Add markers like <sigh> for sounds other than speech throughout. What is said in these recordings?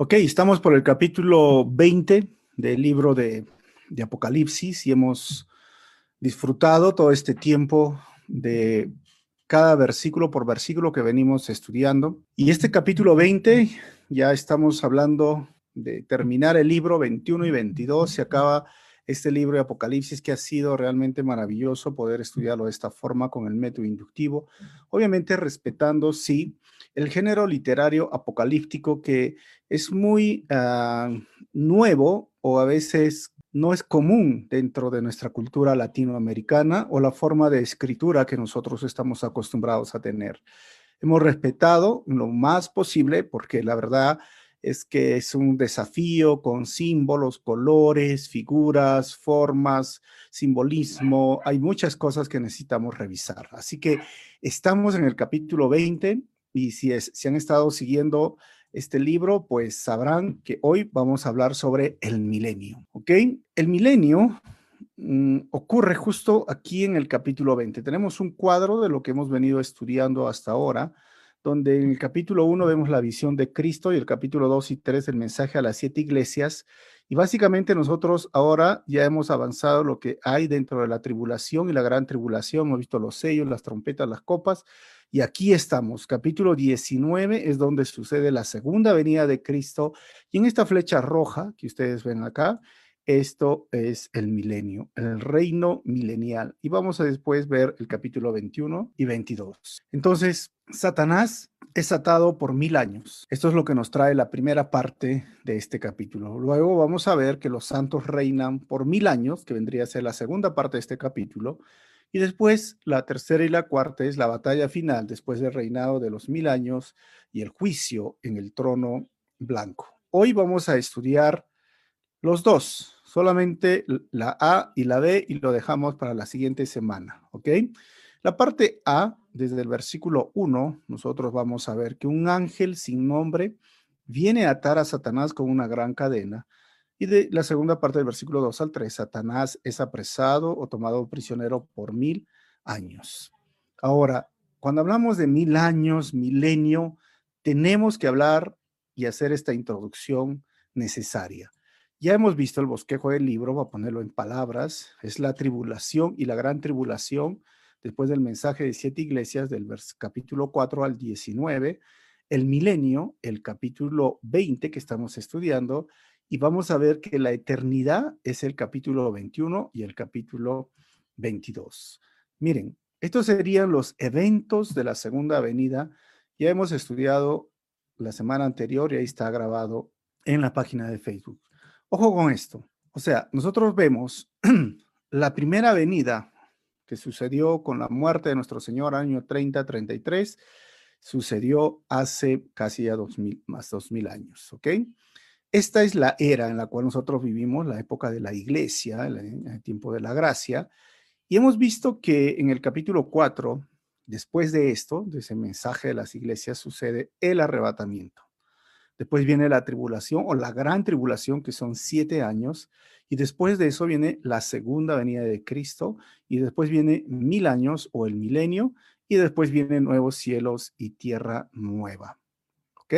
Ok, estamos por el capítulo 20 del libro de, Apocalipsis y hemos disfrutado todo este tiempo de cada versículo por versículo que venimos estudiando. Y este capítulo 20, ya estamos hablando de terminar el libro 21 y 22, se acaba este libro de Apocalipsis que ha sido realmente maravilloso poder estudiarlo de esta forma con el método inductivo, obviamente respetando, sí, el género literario apocalíptico que es muy ah, nuevo o a veces no es común dentro de nuestra cultura latinoamericana o la forma de escritura que nosotros estamos acostumbrados a tener. Hemos respetado lo más posible porque la verdad es que es un desafío con símbolos, colores, figuras, formas, simbolismo. Hay muchas cosas que necesitamos revisar. Así que estamos en el capítulo 20 y si, es, han estado siguiendo este libro, pues sabrán que hoy vamos a hablar sobre el milenio, ¿ok? El milenio mm, ocurre justo aquí en el capítulo 20. Tenemos un cuadro de lo que hemos venido estudiando hasta ahora, donde en el capítulo 1 vemos la visión de Cristo y el capítulo 2 y 3 el mensaje a las siete iglesias. Y básicamente nosotros ahora ya hemos avanzado lo que hay dentro de la tribulación y la gran tribulación. Hemos visto los sellos, las trompetas, las copas. Y aquí estamos, capítulo 19 es donde sucede la segunda venida de Cristo. Y en esta flecha roja que ustedes ven acá, esto es el milenio, el reino milenial. Y vamos a después ver el capítulo 21 y 22. Entonces, Satanás es atado por mil años. Esto es lo que nos trae la primera parte de este capítulo. Luego vamos a ver que los santos reinan por mil años, que vendría a ser la segunda parte de este capítulo. Y después, la tercera y la cuarta es la batalla final, después del reinado de los mil años y el juicio en el trono blanco. Hoy vamos a estudiar los dos, solamente la A y la B, y lo dejamos para la siguiente semana, ¿ok? La parte A, desde el versículo 1, nosotros vamos a ver que un ángel sin nombre viene a atar a Satanás con una gran cadena y de la segunda parte del versículo 2 al 3, Satanás es apresado o tomado prisionero por mil años. Ahora, cuando hablamos de mil años, milenio, tenemos que hablar y hacer esta introducción necesaria. Ya hemos visto el bosquejo del libro, voy a ponerlo en palabras, es la tribulación y la gran tribulación, después del mensaje de siete iglesias del capítulo 4 al 19, el milenio, el capítulo 20 que estamos estudiando, y vamos a ver que la eternidad es el capítulo 21 y el capítulo 22. Miren, estos serían los eventos de la segunda venida. Ya hemos estudiado la semana anterior y ahí está grabado en la página de Facebook. Ojo con esto. O sea, nosotros vemos <clears throat> la primera venida que sucedió con la muerte de nuestro Señor año 30-33, sucedió hace casi ya 2000, más 2000 años, ¿ok? Esta es la era en la cual nosotros vivimos, la época de la iglesia, el, tiempo de la gracia, y hemos visto que en el capítulo 4, después de esto, de ese mensaje de las iglesias, sucede el arrebatamiento. Después viene la tribulación o la gran tribulación, que son siete años, y después de eso viene la segunda venida de Cristo, y después viene mil años o el milenio, y después vienen nuevos cielos y tierra nueva. ¿Ok?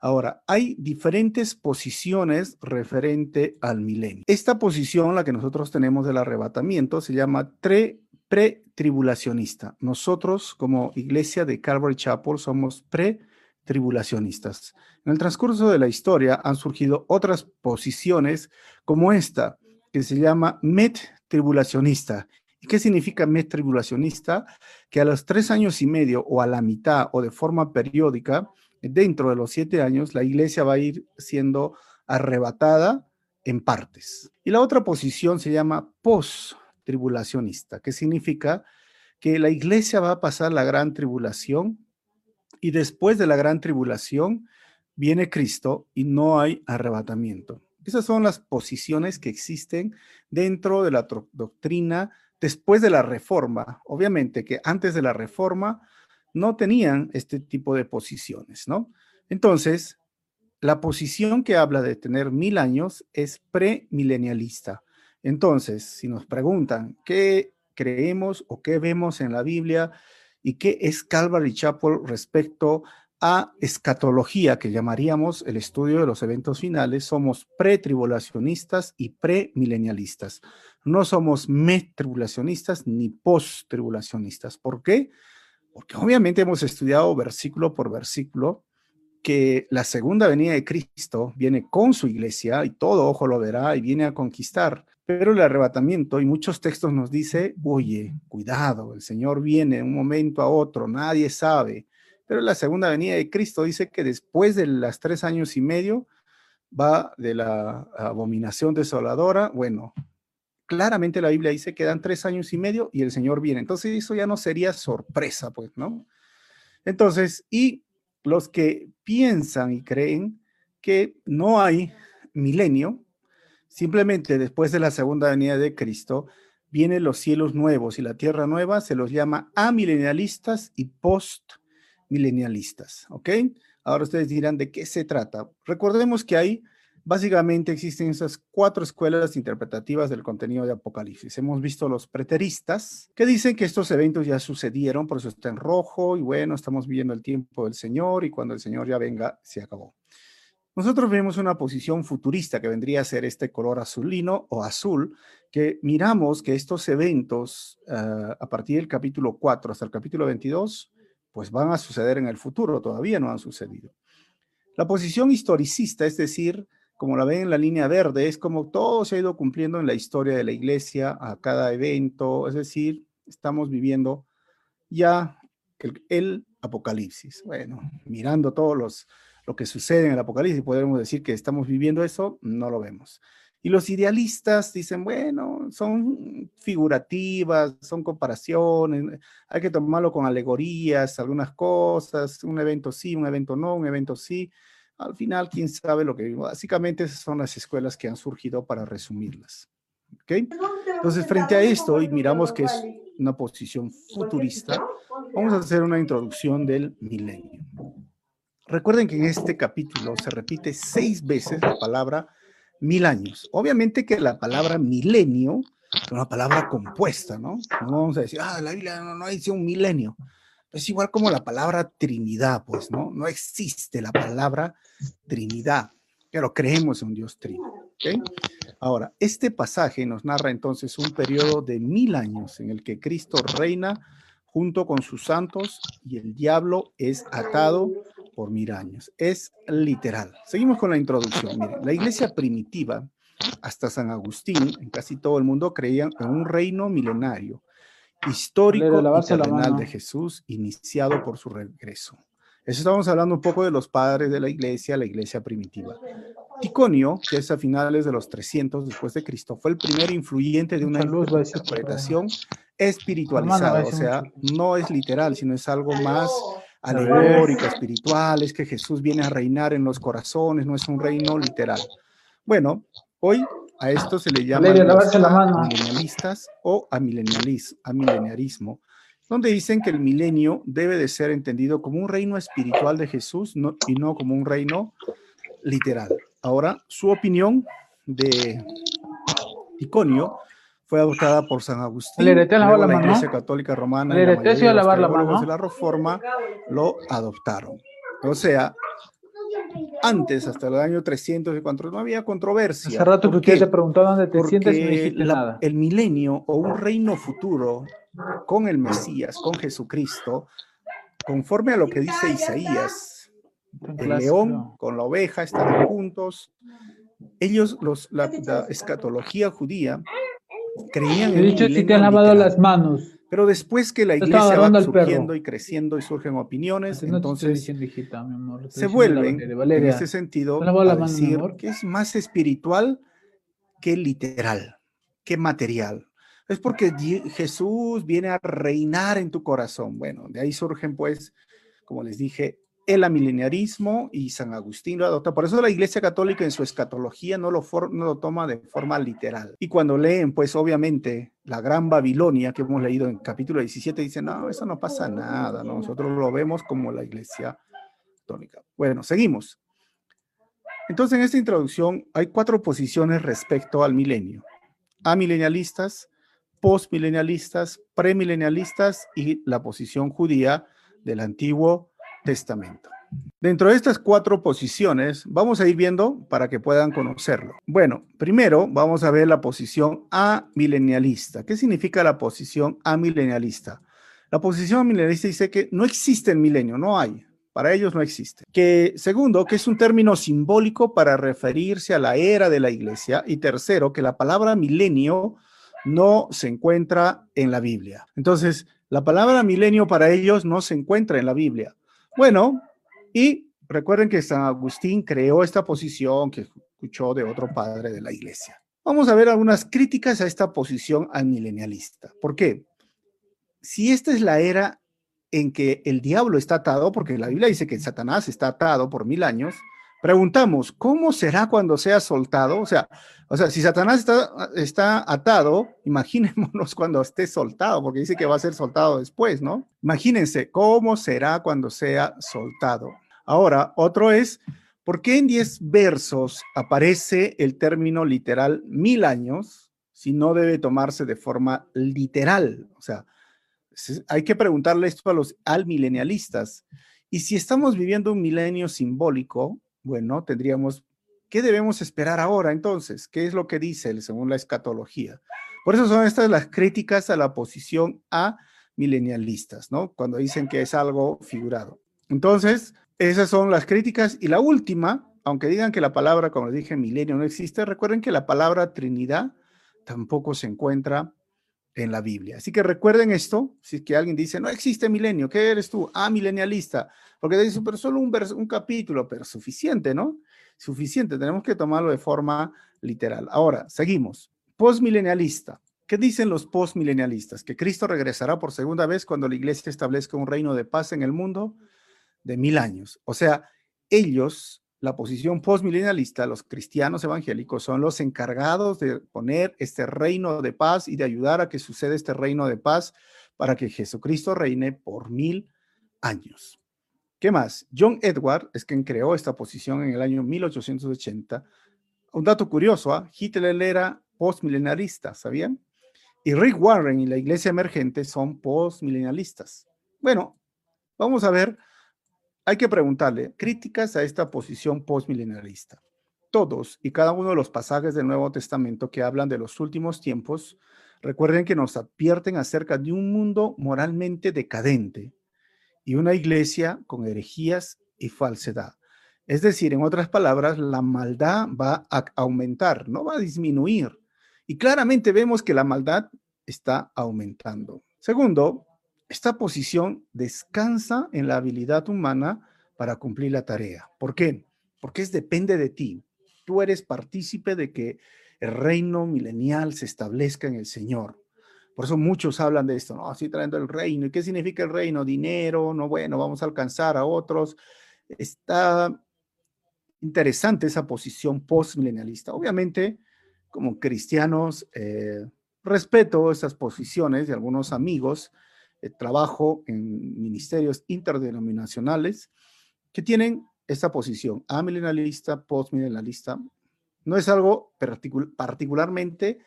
Ahora, hay diferentes posiciones referente al milenio. Esta posición, la que nosotros tenemos del arrebatamiento, se llama pre-tribulacionista. Nosotros, como iglesia de Calvary Chapel, somos pre-tribulacionistas. En el transcurso de la historia han surgido otras posiciones como esta, que se llama met-tribulacionista. ¿Y qué significa met-tribulacionista? Que a los tres años y medio o a la mitad o de forma periódica, dentro de los siete años, la iglesia va a ir siendo arrebatada en partes. Y la otra posición se llama post-tribulacionista, que significa que la iglesia va a pasar la gran tribulación y después de la gran tribulación viene Cristo y no hay arrebatamiento. Esas son las posiciones que existen dentro de la doctrina después de la reforma. Obviamente que antes de la reforma no tenían este tipo de posiciones, ¿no? Entonces, la posición que habla de tener mil años es premilenialista. Entonces, si nos preguntan qué creemos o qué vemos en la Biblia y qué es Calvary Chapel respecto a escatología, que llamaríamos el estudio de los eventos finales, somos pretribulacionistas y premilenialistas. No somos metribulacionistas ni posttribulacionistas. ¿Por qué? Porque obviamente hemos estudiado versículo por versículo que la segunda venida de Cristo viene con su iglesia y todo ojo lo verá y viene a conquistar. Pero el arrebatamiento, y muchos textos nos dice, oye, cuidado, el Señor viene de un momento a otro, nadie sabe. Pero la segunda venida de Cristo dice que después de las tres años y medio va de la abominación desoladora. Bueno, claramente la Biblia dice que dan tres años y medio y el Señor viene. Entonces eso ya no sería sorpresa, pues, ¿no? Entonces, y los que piensan y creen que no hay milenio, simplemente después de la segunda venida de Cristo, vienen los cielos nuevos y la tierra nueva, se los llama amilenialistas y postmilenialistas, ¿ok? Ahora ustedes dirán de qué se trata. Recordemos que hay Básicamente existen esas cuatro escuelas interpretativas del contenido de Apocalipsis. Hemos visto los preteristas que dicen que estos eventos ya sucedieron, por eso está en rojo y bueno, estamos viviendo el tiempo del Señor y cuando el Señor ya venga, se acabó. Nosotros vemos una posición futurista que vendría a ser este color azulino o azul, que miramos que estos eventos ah, a partir del capítulo 4 hasta el capítulo 22, pues van a suceder en el futuro, todavía no han sucedido. La posición historicista, es decir, como la ven en la línea verde, es como todo se ha ido cumpliendo en la historia de la iglesia, a cada evento, es decir, estamos viviendo ya el, apocalipsis. Bueno, mirando todo los, lo que sucede en el apocalipsis, podemos decir que estamos viviendo eso, no lo vemos. Y los idealistas dicen, bueno, son figurativas, son comparaciones, hay que tomarlo con alegorías, algunas cosas, un evento sí, un evento no, un evento sí al final, quién sabe lo que... Básicamente esas son las escuelas que han surgido para resumirlas. ¿Ok? Entonces, frente a esto, y miramos que es una posición futurista, vamos a hacer una introducción del milenio. Recuerden que en este capítulo se repite seis veces la palabra mil años. Obviamente que la palabra milenio es una palabra compuesta, ¿no? No vamos a decir, ah, la Biblia no, no dice un milenio. Es igual como la palabra Trinidad, pues, ¿no? No existe la palabra Trinidad, pero creemos en un Dios trino. ¿okay? Ahora, este pasaje nos narra entonces un periodo de mil años en el que Cristo reina junto con sus santos y el diablo es atado por mil años. Es literal. Seguimos con la introducción. Miren, la iglesia primitiva, hasta San Agustín, en casi todo el mundo creían en un reino milenario histórico y terrenal de Jesús, iniciado por su regreso. Eso estamos hablando un poco de los padres de la iglesia, la iglesia primitiva. Ticonio, que es a finales de los 300 después de Cristo, fue el primer influyente de una interpretación espiritualizada, o sea, no es literal, sino es algo más alegórico, espiritual, es que Jesús viene a reinar en los corazones, no es un reino literal. Bueno, hoy a esto se le llama milenialistas o amileniarismo, donde dicen que el milenio debe de ser entendido como un reino espiritual de Jesús y no como un reino literal. Ahora, su opinión de Iconio fue adoptada por San Agustín, la, la Iglesia Católica Romana y la mayoría de los de la Reforma lo adoptaron. O sea, antes, hasta el año 300 y cuando no había controversia. Hace rato que usted se preguntó dónde te sientes y no dijiste nada. El milenio o un reino futuro con el Mesías, con Jesucristo, conforme a lo que dice Isaías, el león con la oveja están juntos. Ellos, los, la, escatología judía, creían en. He dicho si te han lavado las manos. Pero después que la iglesia va surgiendo y creciendo y surgen opiniones, entonces se vuelven, en ese sentido, a decir que es más espiritual que literal, que material. Es porque Jesús viene a reinar en tu corazón. Bueno, de ahí surgen pues, como les dije, el amileniarismo y San Agustín lo adopta. Por eso la Iglesia Católica en su escatología no lo, no lo toma de forma literal. Y cuando leen, pues obviamente, la Gran Babilonia que hemos leído en capítulo 17, dicen, no, eso no pasa nada, nosotros lo vemos como la Iglesia Católica. Bueno, seguimos. Entonces, en esta introducción hay cuatro posiciones respecto al milenio. Amilenialistas, postmilenialistas, premilenialistas y la posición judía del antiguo Testamento. Dentro de estas cuatro posiciones, vamos a ir viendo para que puedan conocerlo. Bueno, primero vamos a ver la posición amilenialista. ¿Qué significa la posición amilenialista? La posición amilenialista dice que no existe el milenio, no hay. Para ellos no existe. Que segundo, que es un término simbólico para referirse a la era de la iglesia. Y tercero, que la palabra milenio no se encuentra en la Biblia. Entonces, la palabra milenio para ellos no se encuentra en la Biblia. Bueno, y recuerden que San Agustín creó esta posición que escuchó de otro padre de la iglesia. Vamos a ver algunas críticas a esta posición milenialista. ¿Por qué? Si esta es la era en que el diablo está atado, porque la Biblia dice que Satanás está atado por mil años, preguntamos, ¿cómo será cuando sea soltado? O sea, o sea si Satanás está, está atado, imaginémonos <laughs> cuando esté soltado, porque dice que va a ser soltado después, ¿no? Imagínense, ¿cómo será cuando sea soltado? Ahora, otro es, ¿por qué en 10 versos aparece el término literal mil años si no debe tomarse de forma literal? O sea, hay que preguntarle esto a los almilenialistas. Y si estamos viviendo un milenio simbólico, bueno, tendríamos, ¿qué debemos esperar ahora entonces? ¿Qué es lo que dice según la escatología? Por eso son estas las críticas a la posición a milenialistas, ¿no? Cuando dicen que es algo figurado. Entonces, esas son las críticas. Y la última, aunque digan que la palabra, como dije, milenio no existe, recuerden que la palabra Trinidad tampoco se encuentra en la Biblia. Así que recuerden esto, si que alguien dice, no existe milenio, ¿qué eres tú? Ah, milenialista, porque dice, pero solo un, un capítulo, pero suficiente, ¿no? Suficiente, tenemos que tomarlo de forma literal. Ahora, seguimos. Postmilenialista. ¿Qué dicen los postmilenialistas? Que Cristo regresará por segunda vez cuando la iglesia establezca un reino de paz en el mundo de mil años. O sea, ellos la posición postmilenialista, los cristianos evangélicos son los encargados de poner este reino de paz y de ayudar a que suceda este reino de paz para que Jesucristo reine por mil años. ¿Qué más? John Edward es quien creó esta posición en el año 1880. Un dato curioso, ¿ah? Hitler era postmilenialista, ¿sabían? Y Rick Warren y la iglesia emergente son postmilenialistas. Bueno, vamos a ver hay que preguntarle críticas a esta posición postmilenarista. Todos y cada uno de los pasajes del Nuevo Testamento que hablan de los últimos tiempos, recuerden que nos advierten acerca de un mundo moralmente decadente y una iglesia con herejías y falsedad. Es decir, en otras palabras, la maldad va a aumentar, no va a disminuir. Y claramente vemos que la maldad está aumentando. Segundo, esta posición descansa en la habilidad humana para cumplir la tarea. ¿Por qué? Porque es depende de ti. Tú eres partícipe de que el reino milenial se establezca en el Señor. Por eso muchos hablan de esto, ¿no? Así trayendo el reino. ¿Y qué significa el reino? Dinero, no, bueno, vamos a alcanzar a otros. Está interesante esa posición postmilenialista. Obviamente, como cristianos, eh, respeto esas posiciones de algunos amigos trabajo en ministerios interdenominacionales que tienen esta posición, amilenalista, postmilenalista. No es algo particularmente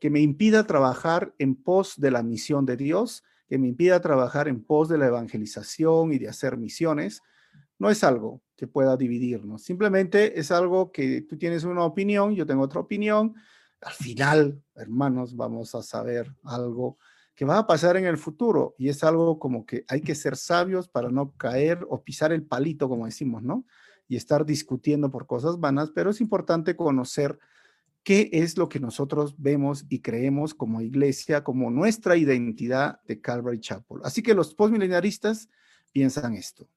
que me impida trabajar en pos de la misión de Dios, que me impida trabajar en pos de la evangelización y de hacer misiones. No es algo que pueda dividirnos. Simplemente es algo que tú tienes una opinión, yo tengo otra opinión. Al final, hermanos, vamos a saber algo que va a pasar en el futuro y es algo como que hay que ser sabios para no caer o pisar el palito, como decimos, ¿no? Y estar discutiendo por cosas vanas, pero es importante conocer qué es lo que nosotros vemos y creemos como iglesia, como nuestra identidad de Calvary Chapel. Así que los postmileniaristas piensan esto.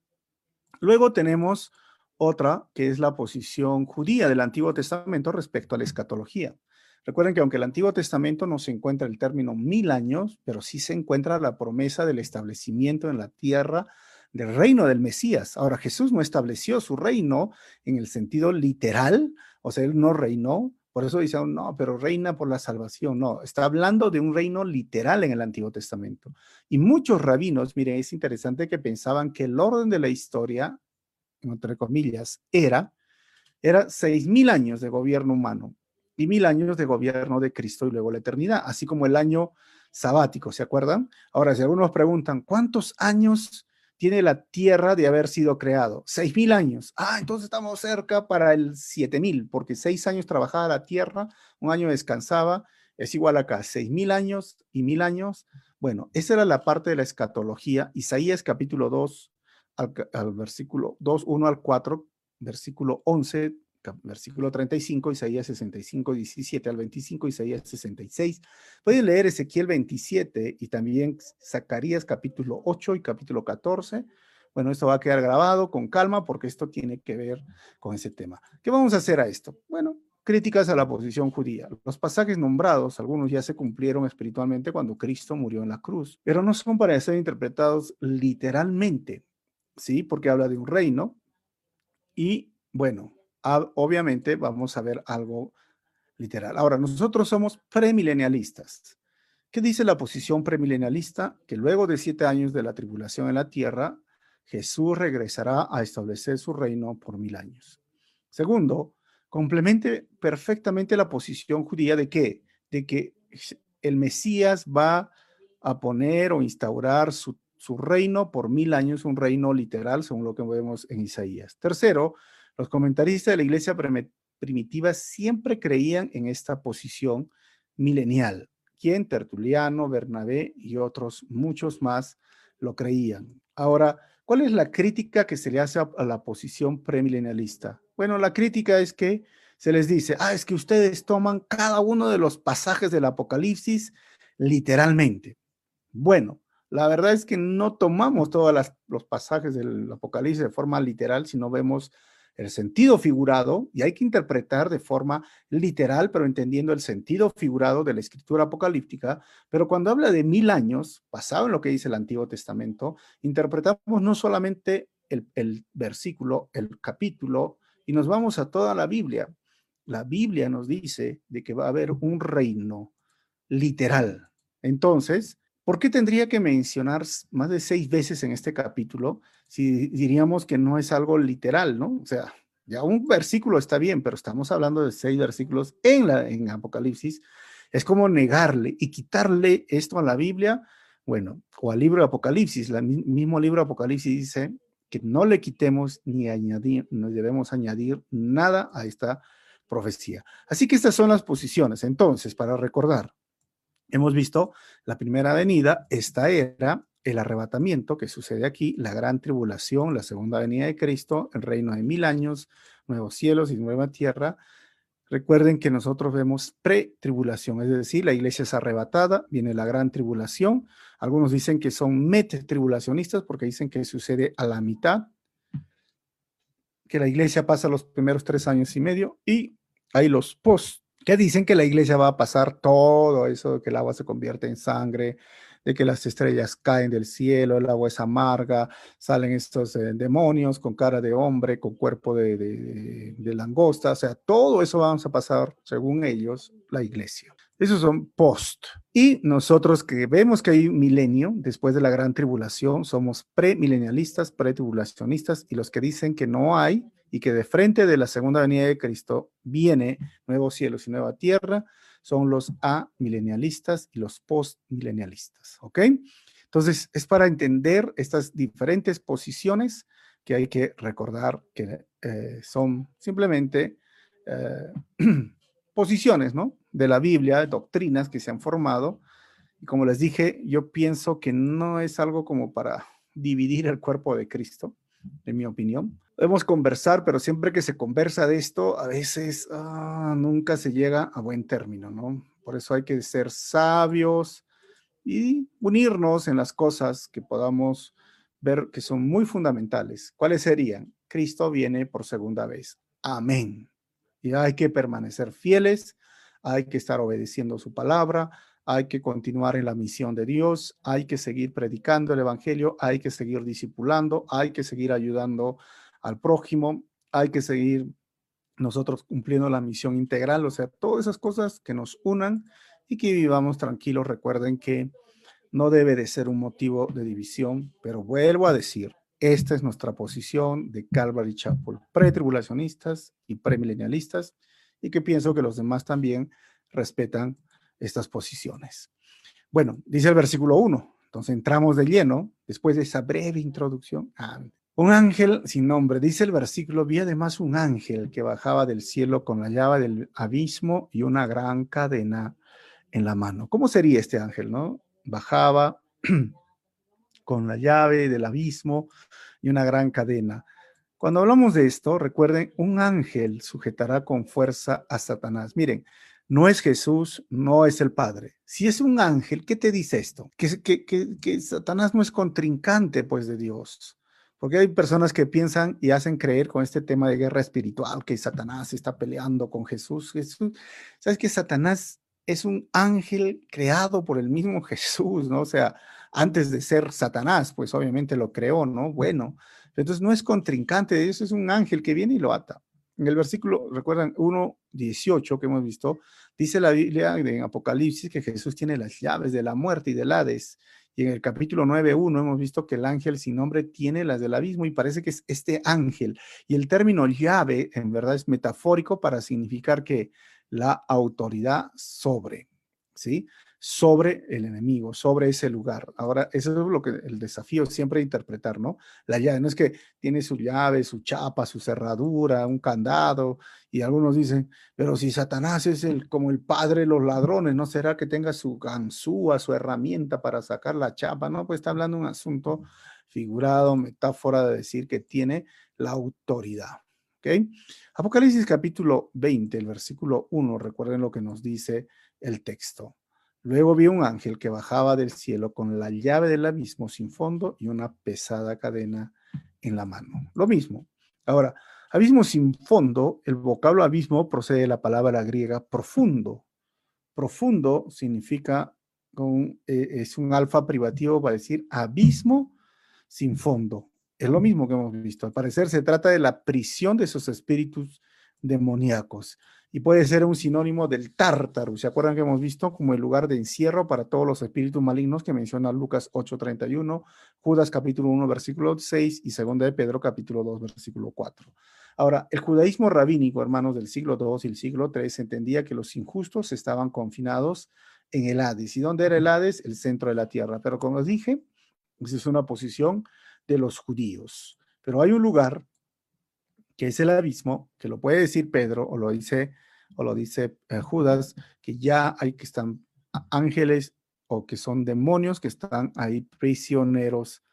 Luego tenemos otra, que es la posición judía del Antiguo Testamento respecto a la escatología. Recuerden que aunque el Antiguo Testamento no se encuentra el término mil años, pero sí se encuentra la promesa del establecimiento en la tierra del reino del Mesías. Ahora, Jesús no estableció su reino en el sentido literal, o sea, él no reinó, por eso dice, no, pero reina por la salvación. No, está hablando de un reino literal en el Antiguo Testamento. Y muchos rabinos, miren, es interesante que pensaban que el orden de la historia, entre comillas, era, era seis mil años de gobierno humano y mil años de gobierno de Cristo y luego la eternidad, así como el año sabático, ¿se acuerdan? Ahora, si algunos preguntan, ¿cuántos años tiene la tierra de haber sido creado. Seis mil años. Ah, entonces estamos cerca para el siete mil, porque seis años trabajaba la tierra, un año descansaba, es igual acá, seis mil años y mil años. Bueno, esa era la parte de la escatología. Isaías capítulo 2, al, al versículo 2, 1 al 4, versículo 11 versículo 35, Isaías 65, 17 al 25, Isaías 66. Pueden leer Ezequiel 27 y también Zacarías capítulo 8 y capítulo 14. Bueno, esto va a quedar grabado con calma porque esto tiene que ver con ese tema. ¿Qué vamos a hacer a esto? Bueno, críticas a la posición judía. Los pasajes nombrados, algunos ya se cumplieron espiritualmente cuando Cristo murió en la cruz, pero no son para ser interpretados literalmente, ¿sí? Porque habla de un reino y, bueno, obviamente vamos a ver algo literal. Ahora, nosotros somos premilenialistas. ¿Qué dice la posición premilenialista? Que luego de siete años de la tribulación en la tierra, Jesús regresará a establecer su reino por mil años. Segundo, complemente perfectamente la posición judía de que, de que el Mesías va a poner o instaurar su, su reino por mil años, un reino literal, según lo que vemos en Isaías. Tercero, los comentaristas de la iglesia primitiva siempre creían en esta posición milenial. Quien Tertuliano, Bernabé y otros muchos más lo creían. Ahora, ¿cuál es la crítica que se le hace a la posición premilenialista? Bueno, la crítica es que se les dice, ah, es que ustedes toman cada uno de los pasajes del Apocalipsis literalmente. Bueno, la verdad es que no tomamos todos los pasajes del Apocalipsis de forma literal, sino vemos el sentido figurado, y hay que interpretar de forma literal, pero entendiendo el sentido figurado de la escritura apocalíptica, pero cuando habla de mil años, basado en lo que dice el Antiguo Testamento, interpretamos no solamente el, el versículo, el capítulo, y nos vamos a toda la Biblia. La Biblia nos dice de que va a haber un reino literal. Entonces, ¿Por qué tendría que mencionar más de seis veces en este capítulo si diríamos que no es algo literal, ¿no? O sea, ya un versículo está bien, pero estamos hablando de seis versículos en, la, en Apocalipsis. Es como negarle y quitarle esto a la Biblia, bueno, o al libro de Apocalipsis. El mismo libro de Apocalipsis dice que no le quitemos ni añadir, no debemos añadir nada a esta profecía. Así que estas son las posiciones. Entonces, para recordar, Hemos visto la primera venida, esta era el arrebatamiento que sucede aquí, la gran tribulación, la segunda venida de Cristo, el reino de mil años, nuevos cielos y nueva tierra. Recuerden que nosotros vemos pre-tribulación, es decir, la iglesia es arrebatada, viene la gran tribulación. Algunos dicen que son met-tribulacionistas porque dicen que sucede a la mitad, que la iglesia pasa los primeros tres años y medio y hay los post que dicen que la iglesia va a pasar todo eso, que el agua se convierte en sangre, de que las estrellas caen del cielo, el agua es amarga, salen estos eh, demonios con cara de hombre, con cuerpo de, langosta, o sea, todo eso vamos a pasar, según ellos, la iglesia. Esos son post. Y nosotros que vemos que hay milenio después de la gran tribulación, somos premilenialistas, pretribulacionistas, y los que dicen que no hay, y que de frente de la segunda venida de Cristo viene nuevos cielos y nueva tierra, son los amilenialistas y los postmilenialistas, ¿ok? Entonces, es para entender estas diferentes posiciones que hay que recordar que eh, son simplemente eh, <clears throat> posiciones, ¿no? De la Biblia, doctrinas que se han formado. Y como les dije, yo pienso que no es algo como para dividir el cuerpo de Cristo, en mi opinión, podemos conversar, pero siempre que se conversa de esto, a veces ah, nunca se llega a buen término, ¿no? Por eso hay que ser sabios y unirnos en las cosas que podamos ver que son muy fundamentales. ¿Cuáles serían? Cristo viene por segunda vez. Amén. Y hay que permanecer fieles, hay que estar obedeciendo su palabra, hay que continuar en la misión de Dios, hay que seguir predicando el Evangelio, hay que seguir discipulando, hay que seguir ayudando al prójimo, hay que seguir nosotros cumpliendo la misión integral, o sea, todas esas cosas que nos unan y que vivamos tranquilos. Recuerden que no debe de ser un motivo de división, pero vuelvo a decir, esta es nuestra posición de Calvary Chapel, pretribulacionistas y premilenialistas, y que pienso que los demás también respetan estas posiciones. Bueno, dice el versículo 1, Entonces entramos de lleno, después de esa breve introducción. un ángel sin nombre, dice el versículo, vi además un ángel que bajaba del cielo con la llave del abismo y una gran cadena en la mano. ¿Cómo sería este ángel, no? Bajaba <clears throat> con la llave del abismo y una gran cadena. Cuando hablamos de esto, recuerden, un ángel sujetará con fuerza a Satanás. Miren, no es Jesús, no es el Padre. Si es un ángel, ¿qué te dice esto? Que, que, que, Satanás no es contrincante, pues, de Dios. Porque hay personas que piensan y hacen creer con este tema de guerra espiritual que Satanás está peleando con Jesús. Jesús ¿Sabes que Satanás es un ángel creado por el mismo Jesús, ¿no? O sea, antes de ser Satanás, pues obviamente lo creó, ¿no? Bueno, entonces no es contrincante de Dios, es un ángel que viene y lo ata. En el versículo, recuerdan, 1.18 que hemos visto, dice la Biblia en Apocalipsis que Jesús tiene las llaves de la muerte y del Hades. Y en el capítulo 9.1 hemos visto que el ángel sin nombre tiene las del abismo y parece que es este ángel. Y el término llave en verdad es metafórico para significar que la autoridad sobre, ¿sí? Sobre el enemigo, sobre ese lugar. Ahora, eso es lo que el desafío siempre interpretar, ¿no? La llave, no es que tiene su llave, su chapa, su cerradura, un candado, y algunos dicen, pero si Satanás es el, como el padre de los ladrones, ¿no será que tenga su ganzúa, su herramienta para sacar la chapa? No, pues está hablando de un asunto figurado, metáfora de decir que tiene la autoridad. ¿Ok? Apocalipsis capítulo 20, el versículo 1, recuerden lo que nos dice el texto. Luego vi un ángel que bajaba del cielo con la llave del abismo sin fondo y una pesada cadena en la mano. Lo mismo. Ahora, abismo sin fondo, el vocablo abismo procede de la palabra griega profundo. Profundo significa, eh, es un alfa privativo para decir abismo sin fondo. Es lo mismo que hemos visto. Al parecer se trata de la prisión de esos espíritus demoníacos y puede ser un sinónimo del tártaro. ¿Se acuerdan que hemos visto como el lugar de encierro para todos los espíritus malignos que menciona Lucas 8:31, Judas capítulo 1 versículo 6 y segunda de Pedro capítulo 2 versículo 4? Ahora, el judaísmo rabínico, hermanos del siglo II y el siglo III, entendía que los injustos estaban confinados en el Hades. ¿Y dónde era el Hades? El centro de la tierra. Pero como os dije, esa es una posición de los judíos. Pero hay un lugar que es el abismo, que lo puede decir Pedro o lo dice, o lo dice eh, Judas, que ya hay que están ángeles o que son demonios que están ahí prisioneros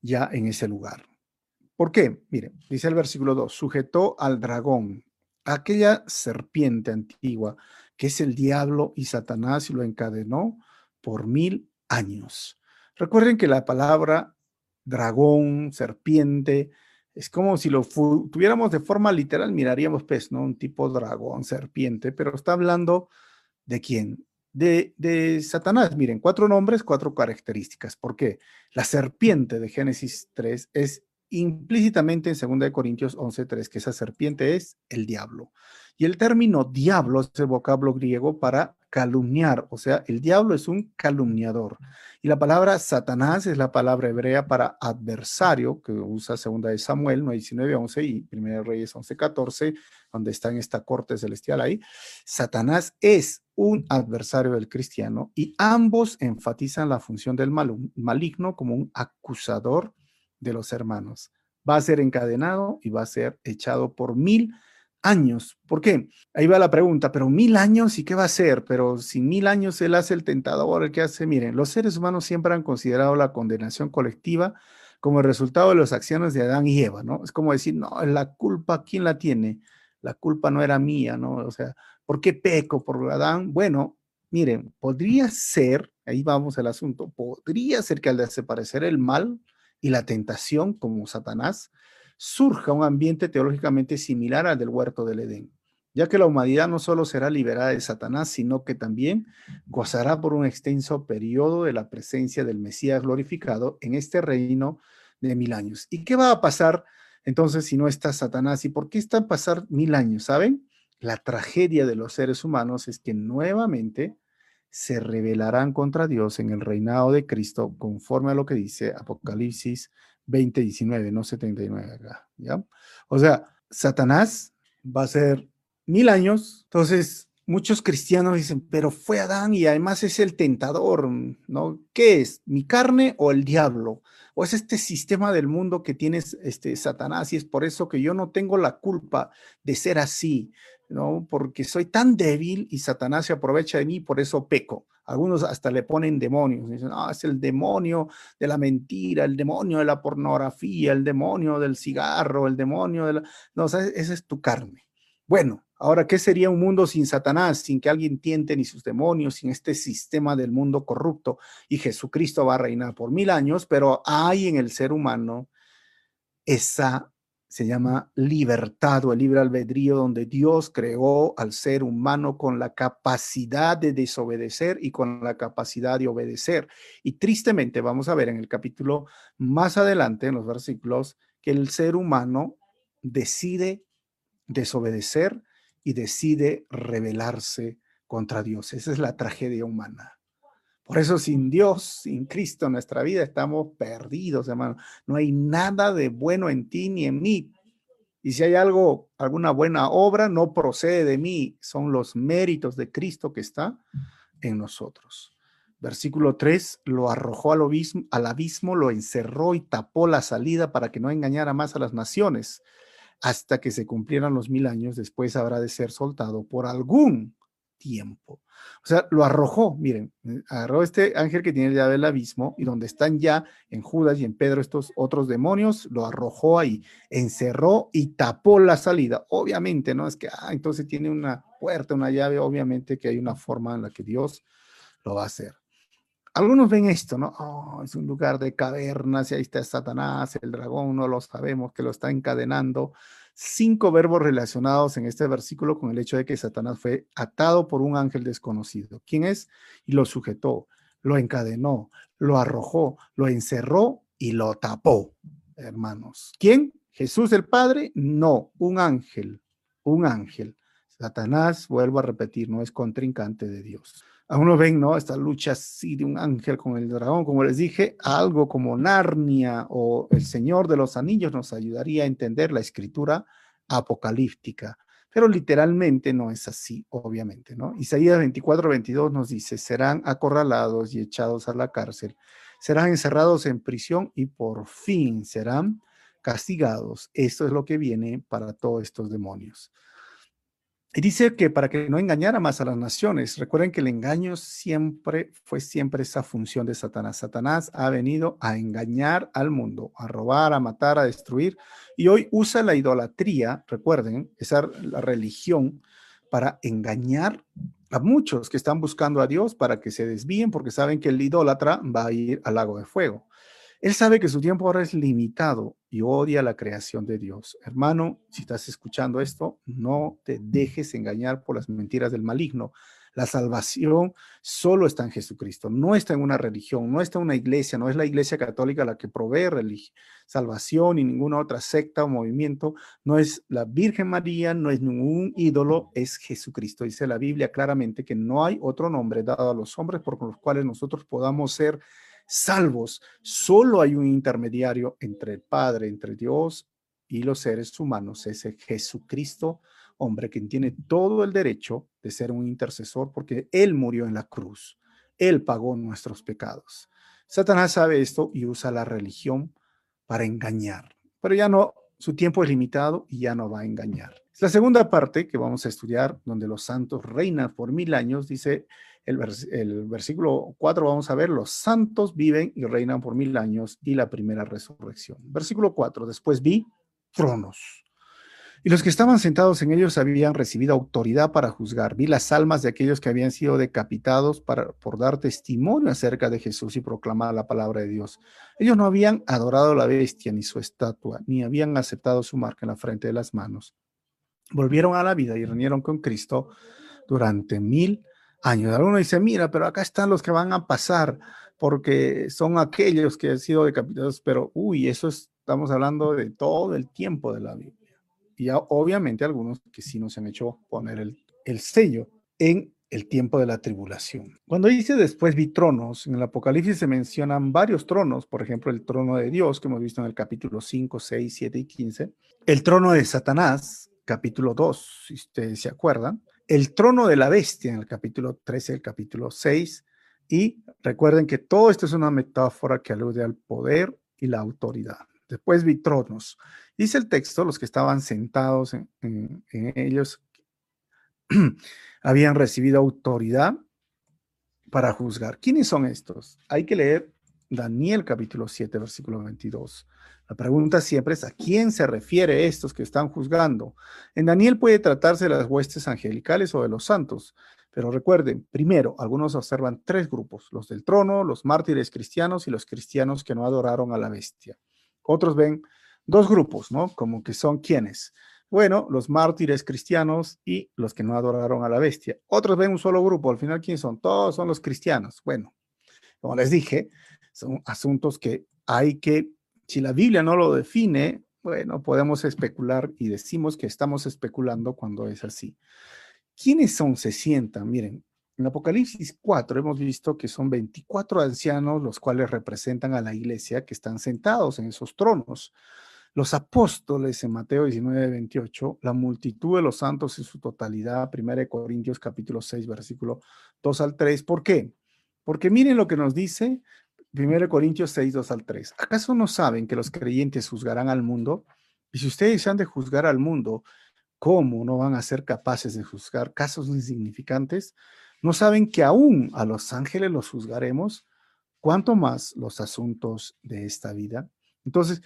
ya en ese lugar. ¿Por qué? Mire, dice el versículo 2, sujetó al dragón, aquella serpiente antigua, que es el diablo y Satanás, y lo encadenó por mil años. Recuerden que la palabra dragón, serpiente, es como si lo tuviéramos de forma literal, miraríamos pues, ¿no? Un tipo dragón, serpiente, pero está hablando de quién? De, de Satanás. Miren, cuatro nombres, cuatro características. ¿Por qué? La serpiente de Génesis 3 es implícitamente en 2 Corintios 11.3 que esa serpiente es el diablo. Y el término diablo es el vocablo griego para calumniar, o sea, el diablo es un calumniador. Y la palabra Satanás es la palabra hebrea para adversario, que usa segunda de Samuel 9.19.11 y primera Reyes 11.14, donde está en esta corte celestial ahí. Satanás es un adversario del cristiano y ambos enfatizan la función del maligno como un acusador de los hermanos. Va a ser encadenado y va a ser echado por mil años. ¿Por qué? Ahí va la pregunta, pero mil años y qué va a hacer? Pero si mil años él hace el tentador, ¿el qué hace? Miren, los seres humanos siempre han considerado la condenación colectiva como el resultado de las acciones de Adán y Eva, ¿no? Es como decir, no, la culpa, ¿quién la tiene? La culpa no era mía, ¿no? O sea, ¿por qué peco por Adán? Bueno, miren, podría ser, ahí vamos al asunto, podría ser que al desaparecer el mal, y la tentación, como Satanás, surja un ambiente teológicamente similar al del huerto del Edén, ya que la humanidad no solo será liberada de Satanás, sino que también gozará por un extenso periodo de la presencia del Mesías glorificado en este reino de mil años. ¿Y qué va a pasar entonces si no está Satanás? ¿Y por qué está a pasar mil años? ¿Saben? La tragedia de los seres humanos es que nuevamente se rebelarán contra Dios en el reinado de Cristo, conforme a lo que dice Apocalipsis 20, 19, no 79 ¿ya? O sea, Satanás va a ser mil años, entonces muchos cristianos dicen, pero fue Adán y además es el tentador, ¿no? ¿Qué es? ¿Mi carne o el diablo? ¿O es este sistema del mundo que tienes este Satanás y es por eso que yo no tengo la culpa de ser así, ¿no? Porque soy tan débil y Satanás se aprovecha de mí, por eso peco. Algunos hasta le ponen demonios, dicen, ah, es el demonio de la mentira, el demonio de la pornografía, el demonio del cigarro, el demonio de la... No, o esa es tu carne. Bueno, ahora, ¿qué sería un mundo sin Satanás, sin que alguien tiente ni sus demonios, sin este sistema del mundo corrupto? Y Jesucristo va a reinar por mil años, pero hay en el ser humano esa se llama libertad o el libre albedrío, donde Dios creó al ser humano con la capacidad de desobedecer y con la capacidad de obedecer. Y tristemente vamos a ver en el capítulo más adelante, en los versículos, que el ser humano decide desobedecer y decide rebelarse contra Dios. Esa es la tragedia humana. Por eso sin Dios, sin Cristo nuestra vida estamos perdidos, hermano. No hay nada de bueno en ti ni en mí. Y si hay algo, alguna buena obra, no procede de mí, son los méritos de Cristo que está en nosotros. Versículo 3, lo arrojó al abismo, al abismo, lo encerró y tapó la salida para que no engañara más a las naciones, hasta que se cumplieran los mil años, después habrá de ser soltado por algún tiempo. O sea, lo arrojó, miren, eh, agarró este ángel que tiene el llave del abismo y donde están ya en Judas y en Pedro estos otros demonios, lo arrojó ahí, encerró y tapó la salida. Obviamente, ¿no? Es que, ah, entonces tiene una puerta, una llave, obviamente que hay una forma en la que Dios lo va a hacer. Algunos ven esto, ¿no? Oh, es un lugar de cavernas y ahí está Satanás, el dragón, no lo sabemos, que lo está encadenando cinco verbos relacionados en este versículo con el hecho de que Satanás fue atado por un ángel desconocido. ¿Quién es? Y lo sujetó, lo encadenó, lo arrojó, lo encerró y lo tapó, hermanos. ¿Quién? Jesús el Padre? No, un ángel, un ángel. Satanás, vuelvo a repetir, no es contrincante de Dios. Algunos ven, ¿no? Esta lucha así de un ángel con el dragón, como les dije, algo como Narnia o el Señor de los Anillos nos ayudaría a entender la escritura apocalíptica. Pero literalmente no es así, obviamente, ¿no? Isaías 24, 22 nos dice, serán acorralados y echados a la cárcel, serán encerrados en prisión y por fin serán castigados. Esto es lo que viene para todos estos demonios. Y dice que para que no engañara más a las naciones, recuerden que el engaño siempre fue siempre esa función de Satanás. Satanás ha venido a engañar al mundo, a robar, a matar, a destruir, y hoy usa la idolatría, recuerden, esa la religión para engañar a muchos que están buscando a Dios para que se desvíen porque saben que el idólatra va a ir al lago de fuego. Él sabe que su tiempo ahora es limitado y odia la creación de Dios. Hermano, si estás escuchando esto, no te dejes engañar por las mentiras del maligno. La salvación solo está en Jesucristo, no está en una religión, no está en una iglesia, no es la iglesia católica la que provee salvación y ninguna otra secta o movimiento, no es la Virgen María, no es ningún ídolo, es Jesucristo. Dice la Biblia claramente que no hay otro nombre dado a los hombres por los cuales nosotros podamos ser salvos. Solo hay un intermediario entre el Padre, entre Dios y los seres humanos, ese Jesucristo, hombre, quien tiene todo el derecho de ser un intercesor porque Él murió en la cruz. Él pagó nuestros pecados. Satanás sabe esto y usa la religión para engañar. Pero ya no, su tiempo es limitado y ya no va a engañar. La segunda parte que vamos a estudiar, donde los santos reinan por mil años, dice el, versículo 4 vamos a ver, los santos viven y reinan por mil años y la primera resurrección. Versículo 4, después vi tronos. Y los que estaban sentados en ellos habían recibido autoridad para juzgar. Vi las almas de aquellos que habían sido decapitados para, por dar testimonio acerca de Jesús y proclamar la palabra de Dios. Ellos no habían adorado la bestia ni su estatua, ni habían aceptado su marca en la frente de las manos. Volvieron a la vida y reunieron con Cristo durante mil años. Alguno dice, mira, pero acá están los que van a pasar porque son aquellos que han sido decapitados, pero uy, eso estamos hablando de todo el tiempo de la Biblia. Y obviamente algunos que sí nos han hecho poner el, el sello en el tiempo de la tribulación. Cuando dice después vi tronos, en el Apocalipsis se mencionan varios tronos, por ejemplo, el trono de Dios, que hemos visto en el capítulo 5, 6, 7 y 15, el trono de Satanás, capítulo 2, si ustedes se acuerdan, el trono de la bestia en el capítulo 13, el capítulo 6. Y recuerden que todo esto es una metáfora que alude al poder y la autoridad. Después vi tronos. Dice el texto, los que estaban sentados en, en ellos <clears throat> habían recibido autoridad para juzgar. ¿Quiénes son estos? Hay que leer Daniel capítulo 7, versículo 22. La pregunta siempre es, ¿a quién se refiere estos que están juzgando? En Daniel puede tratarse de las huestes angelicales o de los santos, pero recuerden, primero, algunos observan tres grupos, los del trono, los mártires cristianos y los cristianos que no adoraron a la bestia. Otros ven dos grupos, ¿no? Como que son quienes. Bueno, los mártires cristianos y los que no adoraron a la bestia. Otros ven un solo grupo, al final, ¿quiénes son? Todos son los cristianos. Bueno, como les dije, son asuntos que hay que, si la Biblia no lo define, bueno, podemos especular y decimos que estamos especulando cuando es así. ¿Quiénes son? Se sientan. Miren, en Apocalipsis 4 hemos visto que son 24 ancianos los cuales representan a la iglesia que están sentados en esos tronos. Los apóstoles en Mateo 19, 28, la multitud de los santos en su totalidad, 1 Corintios capítulo 6, versículo 2 al 3. ¿Por qué? Porque miren lo que nos dice 1 Corintios 6, 2 al 3. ¿Acaso no saben que los creyentes juzgarán al mundo? Y si ustedes han de juzgar al mundo, ¿cómo no van a ser capaces de juzgar casos insignificantes? ¿No saben que aún a los ángeles los juzgaremos? ¿Cuánto más los asuntos de esta vida? Entonces,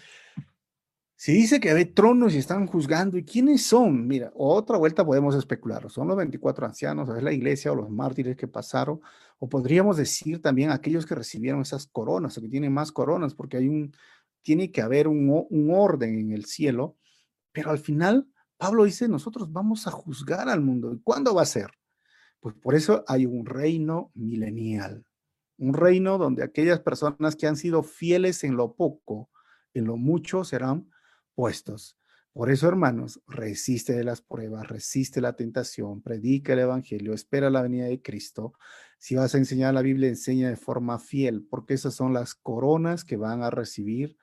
si dice que hay tronos y están juzgando, ¿y quiénes son? Mira, otra vuelta podemos especular. ¿Son los 24 ancianos, o es la iglesia o los mártires que pasaron? O podríamos decir también aquellos que recibieron esas coronas o que tienen más coronas, porque hay un, tiene que haber un, un orden en el cielo. Pero al final, Pablo dice, nosotros vamos a juzgar al mundo. ¿Y cuándo va a ser? Pues por eso hay un reino milenial. Un reino donde aquellas personas que han sido fieles en lo poco, en lo mucho serán puestos. Por eso, hermanos, resiste de las pruebas, resiste la tentación, predica el Evangelio, espera la venida de Cristo. Si vas a enseñar la Biblia, enseña de forma fiel, porque esas son las coronas que van a recibir,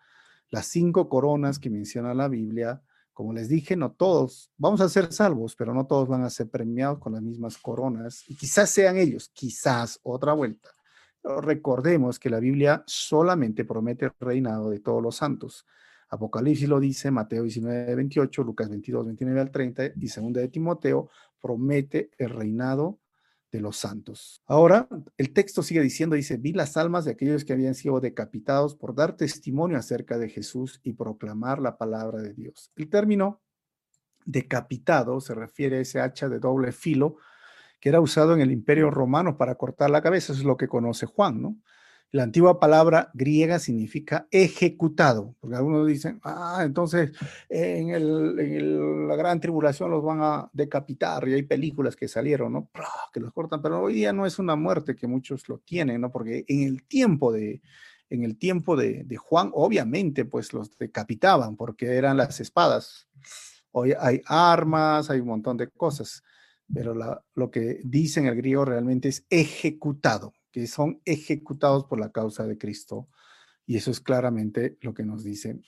las cinco coronas que menciona la Biblia. Como les dije, no todos vamos a ser salvos, pero no todos van a ser premiados con las mismas coronas. Quizás sean ellos, quizás otra vuelta. Recordemos que la Biblia solamente promete el reinado de todos los santos. Apocalipsis lo dice, Mateo 19, 28, Lucas 22, 29 al 30 y segunda de Timoteo promete el reinado de los santos. Ahora, el texto sigue diciendo, dice, vi las almas de aquellos que habían sido decapitados por dar testimonio acerca de Jesús y proclamar la palabra de Dios. El término decapitado se refiere a ese hacha de doble filo que era usado en el imperio romano para cortar la cabeza, eso es lo que conoce Juan, ¿no? La antigua palabra griega significa ejecutado, porque algunos dicen, ah, entonces en, la gran tribulación los van a decapitar y hay películas que salieron, ¿no? Que los cortan, pero hoy día no es una muerte que muchos lo tienen, ¿no? Porque en el tiempo de, en el tiempo de, Juan, obviamente, pues los decapitaban porque eran las espadas. Hoy hay armas, hay un montón de cosas, pero lo que dice en el griego realmente es ejecutado que son ejecutados por la causa de Cristo. Y eso es claramente lo que nos dice.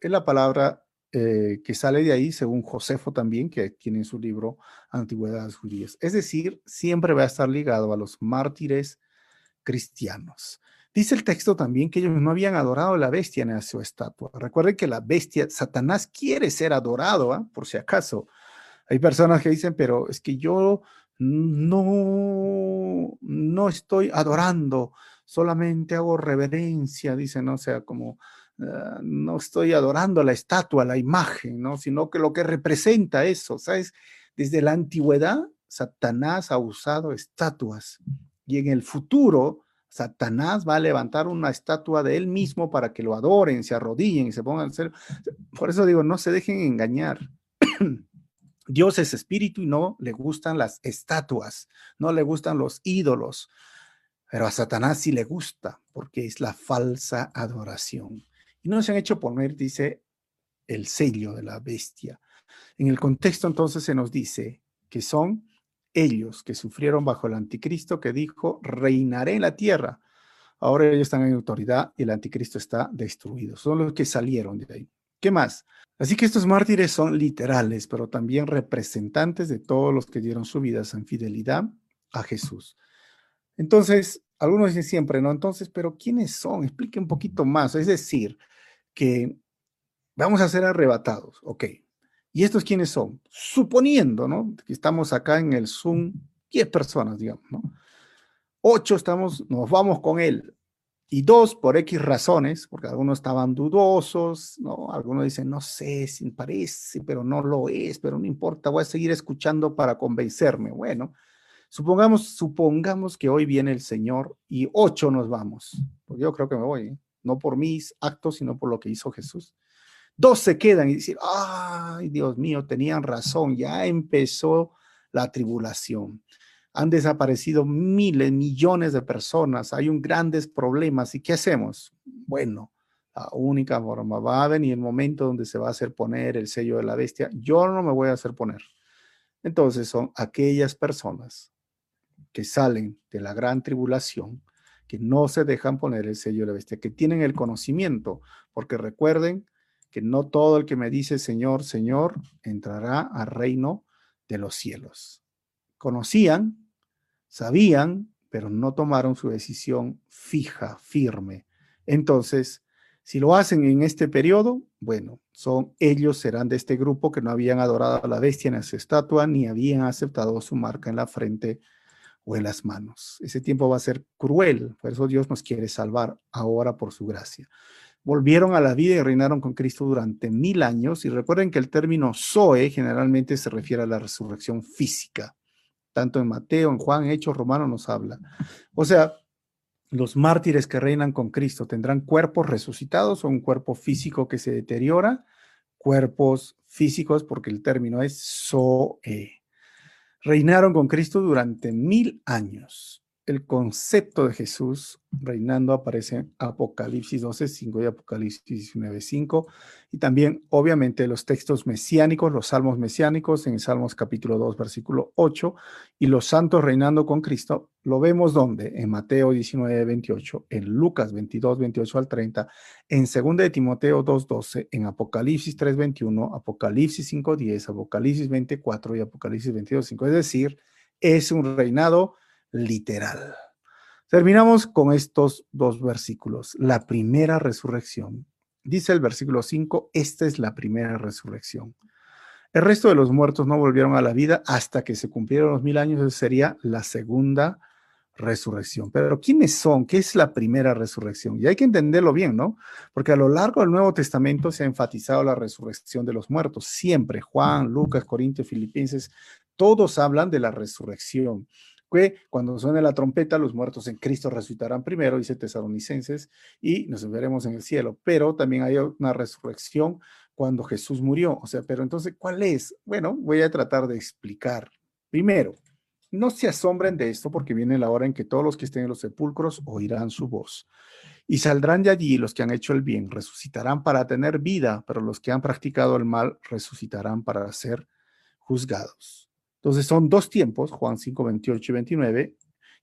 Es la palabra eh, que sale de ahí, según Josefo también, que tiene en su libro Antigüedades Judías. Es decir, siempre va a estar ligado a los mártires cristianos. Dice el texto también que ellos no habían adorado a la bestia en su estatua. Recuerden que la bestia, Satanás quiere ser adorado, ¿ah? por si acaso. Hay personas que dicen, pero es que yo no, no estoy adorando, solamente hago reverencia, dicen, ¿no? o sea, como ah, no estoy adorando la estatua, la imagen, ¿no? Sino que lo que representa eso, ¿sabes? Desde la antigüedad, Satanás ha usado estatuas y en el futuro, Satanás va a levantar una estatua de él mismo para que lo adoren, se arrodillen y se pongan a hacer. Por eso digo, no se dejen engañar. Dios es espíritu y no le gustan las estatuas, no le gustan los ídolos, pero a Satanás sí le gusta porque es la falsa adoración. Y no se han hecho poner, dice, el sello de la bestia. En el contexto entonces se nos dice que son ellos que sufrieron bajo el anticristo que dijo, reinaré en la tierra. Ahora ellos están en autoridad y el anticristo está destruido. Son los que salieron de ahí. ¿Qué más? Así que estos mártires son literales, pero también representantes de todos los que dieron su vida en fidelidad a Jesús. Entonces, algunos dicen siempre, ¿no? Entonces, pero ¿quiénes son? Explique un poquito más. Es decir, que vamos a ser arrebatados, ok. ¿Y estos quiénes son? Suponiendo, ¿no? Que estamos acá en el Zoom, 10 personas, digamos, ¿no? Ocho estamos, nos vamos con él. Y dos, por X razones, porque algunos estaban dudosos, ¿no? Algunos dicen, no sé, si parece, pero no lo es, pero no importa, voy a seguir escuchando para convencerme. Bueno, supongamos, supongamos que hoy viene el Señor y ocho nos vamos. Pues yo creo que me voy, ¿eh? no por mis actos, sino por lo que hizo Jesús. Dos se quedan y dicen, ay, Dios mío, tenían razón, ya empezó la tribulación. Han desaparecido miles, millones de personas, hay un grandes problemas. ¿Y qué hacemos? Bueno, la única forma, va a venir el momento donde se va a hacer poner el sello de la bestia. Yo no me voy a hacer poner. Entonces son aquellas personas que salen de la gran tribulación, que no se dejan poner el sello de la bestia, que tienen el conocimiento, porque recuerden que no todo el que me dice Señor, Señor, entrará al reino de los cielos. Conocían, sabían, pero no tomaron su decisión fija, firme. Entonces, si lo hacen en este periodo, bueno, son ellos serán de este grupo que no habían adorado a la bestia en su estatua ni habían aceptado su marca en la frente o en las manos. Ese tiempo va a ser cruel, por eso Dios nos quiere salvar ahora por su gracia volvieron a la vida y reinaron con Cristo durante mil años. Y recuerden que el término Zoe generalmente se refiere a la resurrección física. Tanto en Mateo, en Juan, Hechos, Romano nos habla. O sea, los mártires que reinan con Cristo tendrán cuerpos resucitados o un cuerpo físico que se deteriora, cuerpos físicos, porque el término es Zoe. Reinaron con Cristo durante mil años el concepto de Jesús reinando aparece en Apocalipsis 12.5 y Apocalipsis 19.5 y también obviamente los textos mesiánicos, los salmos mesiánicos en Salmos capítulo 2 versículo 8 y los santos reinando con Cristo, lo vemos donde? En Mateo 19.28, en Lucas 22, 28 al 30, en 2 de Timoteo 2.12, en Apocalipsis 3.21, Apocalipsis 5.10, Apocalipsis 24 y Apocalipsis 22.5, es decir, es un reinado literal. Terminamos con estos dos versículos. La primera resurrección. Dice el versículo 5, esta es la primera resurrección. El resto de los muertos no volvieron a la vida hasta que se cumplieron los mil años. Esa sería la segunda resurrección. Pero ¿quiénes son? ¿Qué es la primera resurrección? Y hay que entenderlo bien, ¿no? Porque a lo largo del Nuevo Testamento se ha enfatizado la resurrección de los muertos. Siempre Juan, Lucas, Corintios, Filipenses, todos hablan de la resurrección cuando suene la trompeta, los muertos en Cristo resucitarán primero, dice Tesalonicenses, y nos veremos en el cielo. Pero también hay una resurrección cuando Jesús murió. O sea, pero entonces, ¿cuál es? Bueno, voy a tratar de explicar. Primero, no se asombren de esto porque viene la hora en que todos los que estén en los sepulcros oirán su voz. Y saldrán de allí los que han hecho el bien, resucitarán para tener vida, pero los que han practicado el mal resucitarán para ser juzgados. Entonces son dos tiempos, Juan 5, 28 y 29,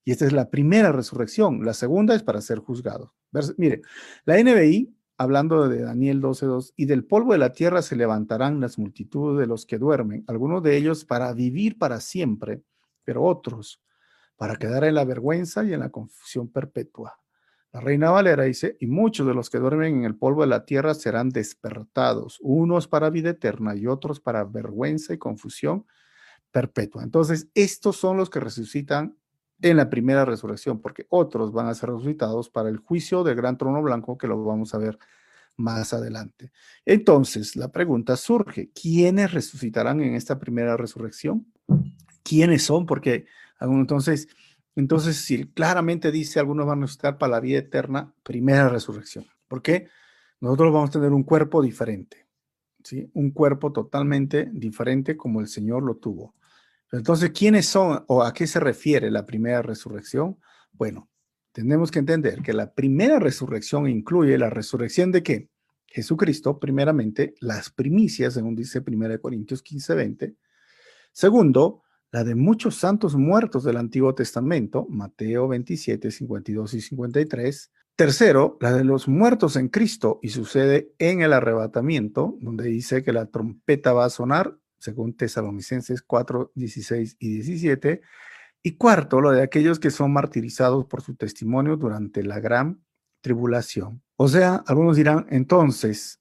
y esta es la primera resurrección. La segunda es para ser juzgado. mire, la NBI, hablando de Daniel 12, 2, y del polvo de la tierra se levantarán las multitudes de los que duermen, algunos de ellos para vivir para siempre, pero otros para quedar en la vergüenza y en la confusión perpetua. La reina Valera dice, y muchos de los que duermen en el polvo de la tierra serán despertados, unos para vida eterna y otros para vergüenza y confusión perpetua. Entonces, estos son los que resucitan en la primera resurrección, porque otros van a ser resucitados para el juicio del gran trono blanco, que lo vamos a ver más adelante. Entonces, la pregunta surge, ¿quiénes resucitarán en esta primera resurrección? ¿Quiénes son? Porque entonces, entonces si claramente dice algunos van a resucitar para la vida eterna, primera resurrección. ¿Por qué? Nosotros vamos a tener un cuerpo diferente, ¿sí? Un cuerpo totalmente diferente como el Señor lo tuvo. Entonces, ¿quiénes son o a qué se refiere la primera resurrección? Bueno, tenemos que entender que la primera resurrección incluye la resurrección de qué? Jesucristo, primeramente, las primicias, según dice 1 Corintios 15, 20. Segundo, la de muchos santos muertos del Antiguo Testamento, Mateo 27, 52 y 53. Tercero, la de los muertos en Cristo y sucede en el arrebatamiento, donde dice que la trompeta va a sonar, según Tesalonicenses 4, 16 y 17. Y cuarto, lo de aquellos que son martirizados por su testimonio durante la gran tribulación. O sea, algunos dirán, entonces,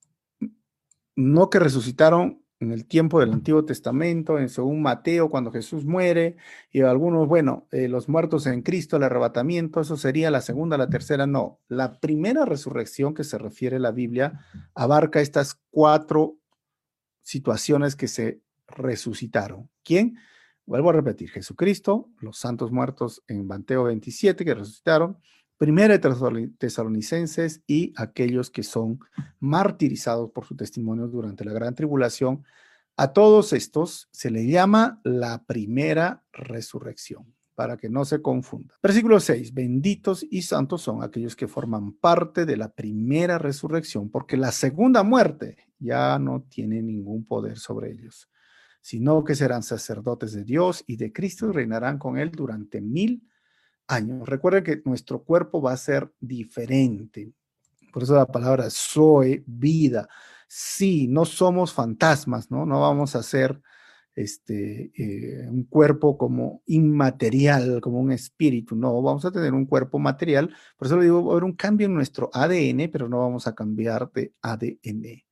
no que resucitaron en el tiempo del Antiguo Testamento, en según Mateo, cuando Jesús muere, y algunos, bueno, eh, los muertos en Cristo, el arrebatamiento, eso sería la segunda, la tercera, no. La primera resurrección que se refiere la Biblia abarca estas cuatro situaciones que se resucitaron. ¿Quién? Vuelvo a repetir, Jesucristo, los santos muertos en Mateo 27 que resucitaron, Primera de Tesalonicenses y aquellos que son martirizados por su testimonio durante la gran tribulación. A todos estos se le llama la primera resurrección, para que no se confunda. Versículo 6. Benditos y santos son aquellos que forman parte de la primera resurrección, porque la segunda muerte ya no tiene ningún poder sobre ellos, sino que serán sacerdotes de Dios y de Cristo y reinarán con él durante mil años. Recuerden que nuestro cuerpo va a ser diferente. Por eso la palabra soy, vida. Sí, no somos fantasmas, ¿no? No vamos a ser este, eh, un cuerpo como inmaterial, como un espíritu. No, vamos a tener un cuerpo material. Por eso le digo, va a haber un cambio en nuestro ADN, pero no vamos a cambiar de ADN.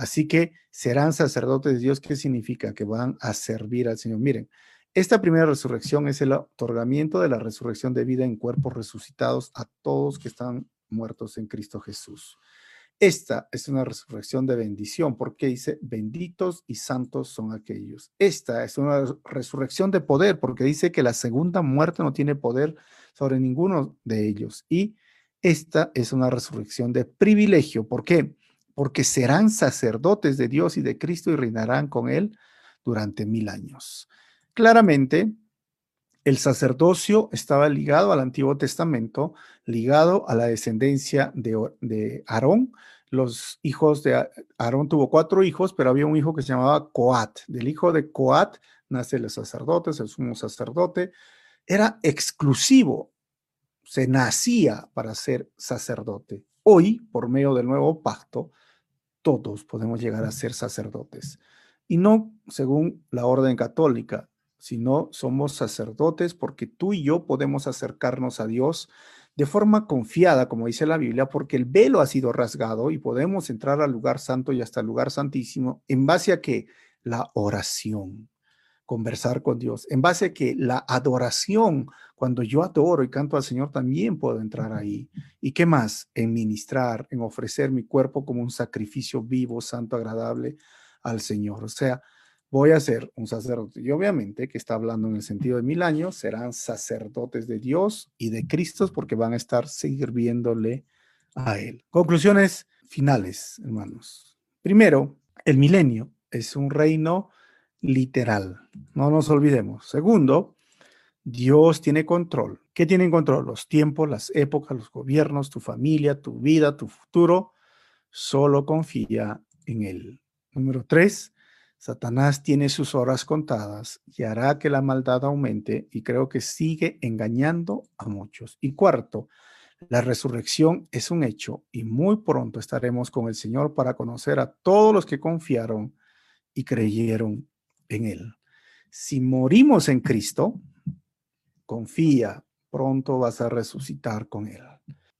Así que serán sacerdotes de Dios. ¿Qué significa? Que van a servir al Señor. Miren, esta primera resurrección es el otorgamiento de la resurrección de vida en cuerpos resucitados a todos que están muertos en Cristo Jesús. Esta es una resurrección de bendición porque dice, benditos y santos son aquellos. Esta es una resurrección de poder porque dice que la segunda muerte no tiene poder sobre ninguno de ellos. Y esta es una resurrección de privilegio. ¿Por qué? Porque serán sacerdotes de Dios y de Cristo y reinarán con Él durante mil años. Claramente, el sacerdocio estaba ligado al Antiguo Testamento, ligado a la descendencia de, Aarón. Los hijos de Aarón tuvo cuatro hijos, pero había un hijo que se llamaba Coat. Del hijo de Coat nace el sacerdote, el sumo sacerdote. Era exclusivo, se nacía para ser sacerdote. Hoy, por medio del nuevo pacto, todos podemos llegar a ser sacerdotes. Y no según la orden católica, sino somos sacerdotes porque tú y yo podemos acercarnos a Dios de forma confiada, como dice la Biblia, porque el velo ha sido rasgado y podemos entrar al lugar santo y hasta el lugar santísimo en base a que la oración, conversar con Dios, en base a que la adoración, cuando yo adoro y canto al Señor, también puedo entrar ahí. ¿Y qué más? En ministrar, en ofrecer mi cuerpo como un sacrificio vivo, santo, agradable al Señor. O sea, voy a ser un sacerdote. Y obviamente que está hablando en el sentido de mil años, serán sacerdotes de Dios y de Cristo porque van a estar sirviéndole a Él. Conclusiones finales, hermanos. Primero, el milenio es un reino literal. No nos olvidemos. Segundo, Dios tiene control. ¿Qué tiene en control? Los tiempos, las épocas, los gobiernos, tu familia, tu vida, tu futuro. Solo confía en Él. Número tres, Satanás tiene sus horas contadas y hará que la maldad aumente y creo que sigue engañando a muchos. Y cuarto, la resurrección es un hecho y muy pronto estaremos con el Señor para conocer a todos los que confiaron y creyeron en Él. Si morimos en Cristo, confía, pronto vas a resucitar con Él.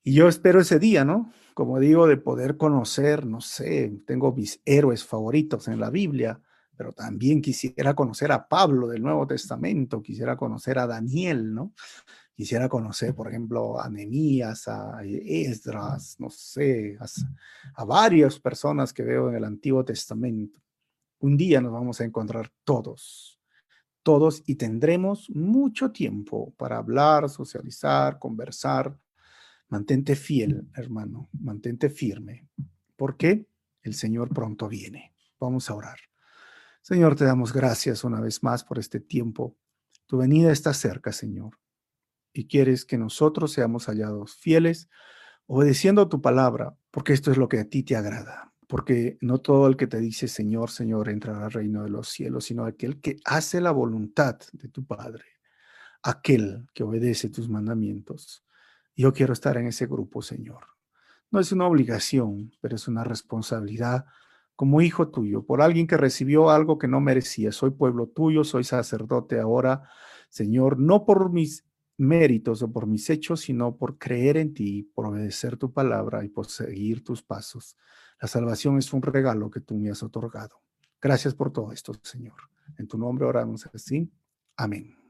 Y yo espero ese día, ¿no? Como digo, de poder conocer, no sé, tengo mis héroes favoritos en la Biblia pero también quisiera conocer a Pablo del Nuevo Testamento, quisiera conocer a Daniel, ¿no? Quisiera conocer, por ejemplo, a Nehemías, a Esdras, no sé, a, varias personas que veo en el Antiguo Testamento. Un día nos vamos a encontrar todos, todos y tendremos mucho tiempo para hablar, socializar, conversar. Mantente fiel, hermano, mantente firme, porque el Señor pronto viene. Vamos a orar. Señor, te damos gracias una vez más por este tiempo. Tu venida está cerca, Señor, y quieres que nosotros seamos hallados fieles, obedeciendo tu palabra, porque esto es lo que a ti te agrada. Porque no todo el que te dice Señor, Señor entrará al reino de los cielos, sino aquel que hace la voluntad de tu Padre, aquel que obedece tus mandamientos. Yo quiero estar en ese grupo, Señor. No es una obligación, pero es una responsabilidad como hijo tuyo, por alguien que recibió algo que no merecía. Soy pueblo tuyo, soy sacerdote ahora, Señor, no por mis méritos o por mis hechos, sino por creer en ti, por obedecer tu palabra y por seguir tus pasos. La salvación es un regalo que tú me has otorgado. Gracias por todo esto, Señor. En tu nombre oramos así. Amén.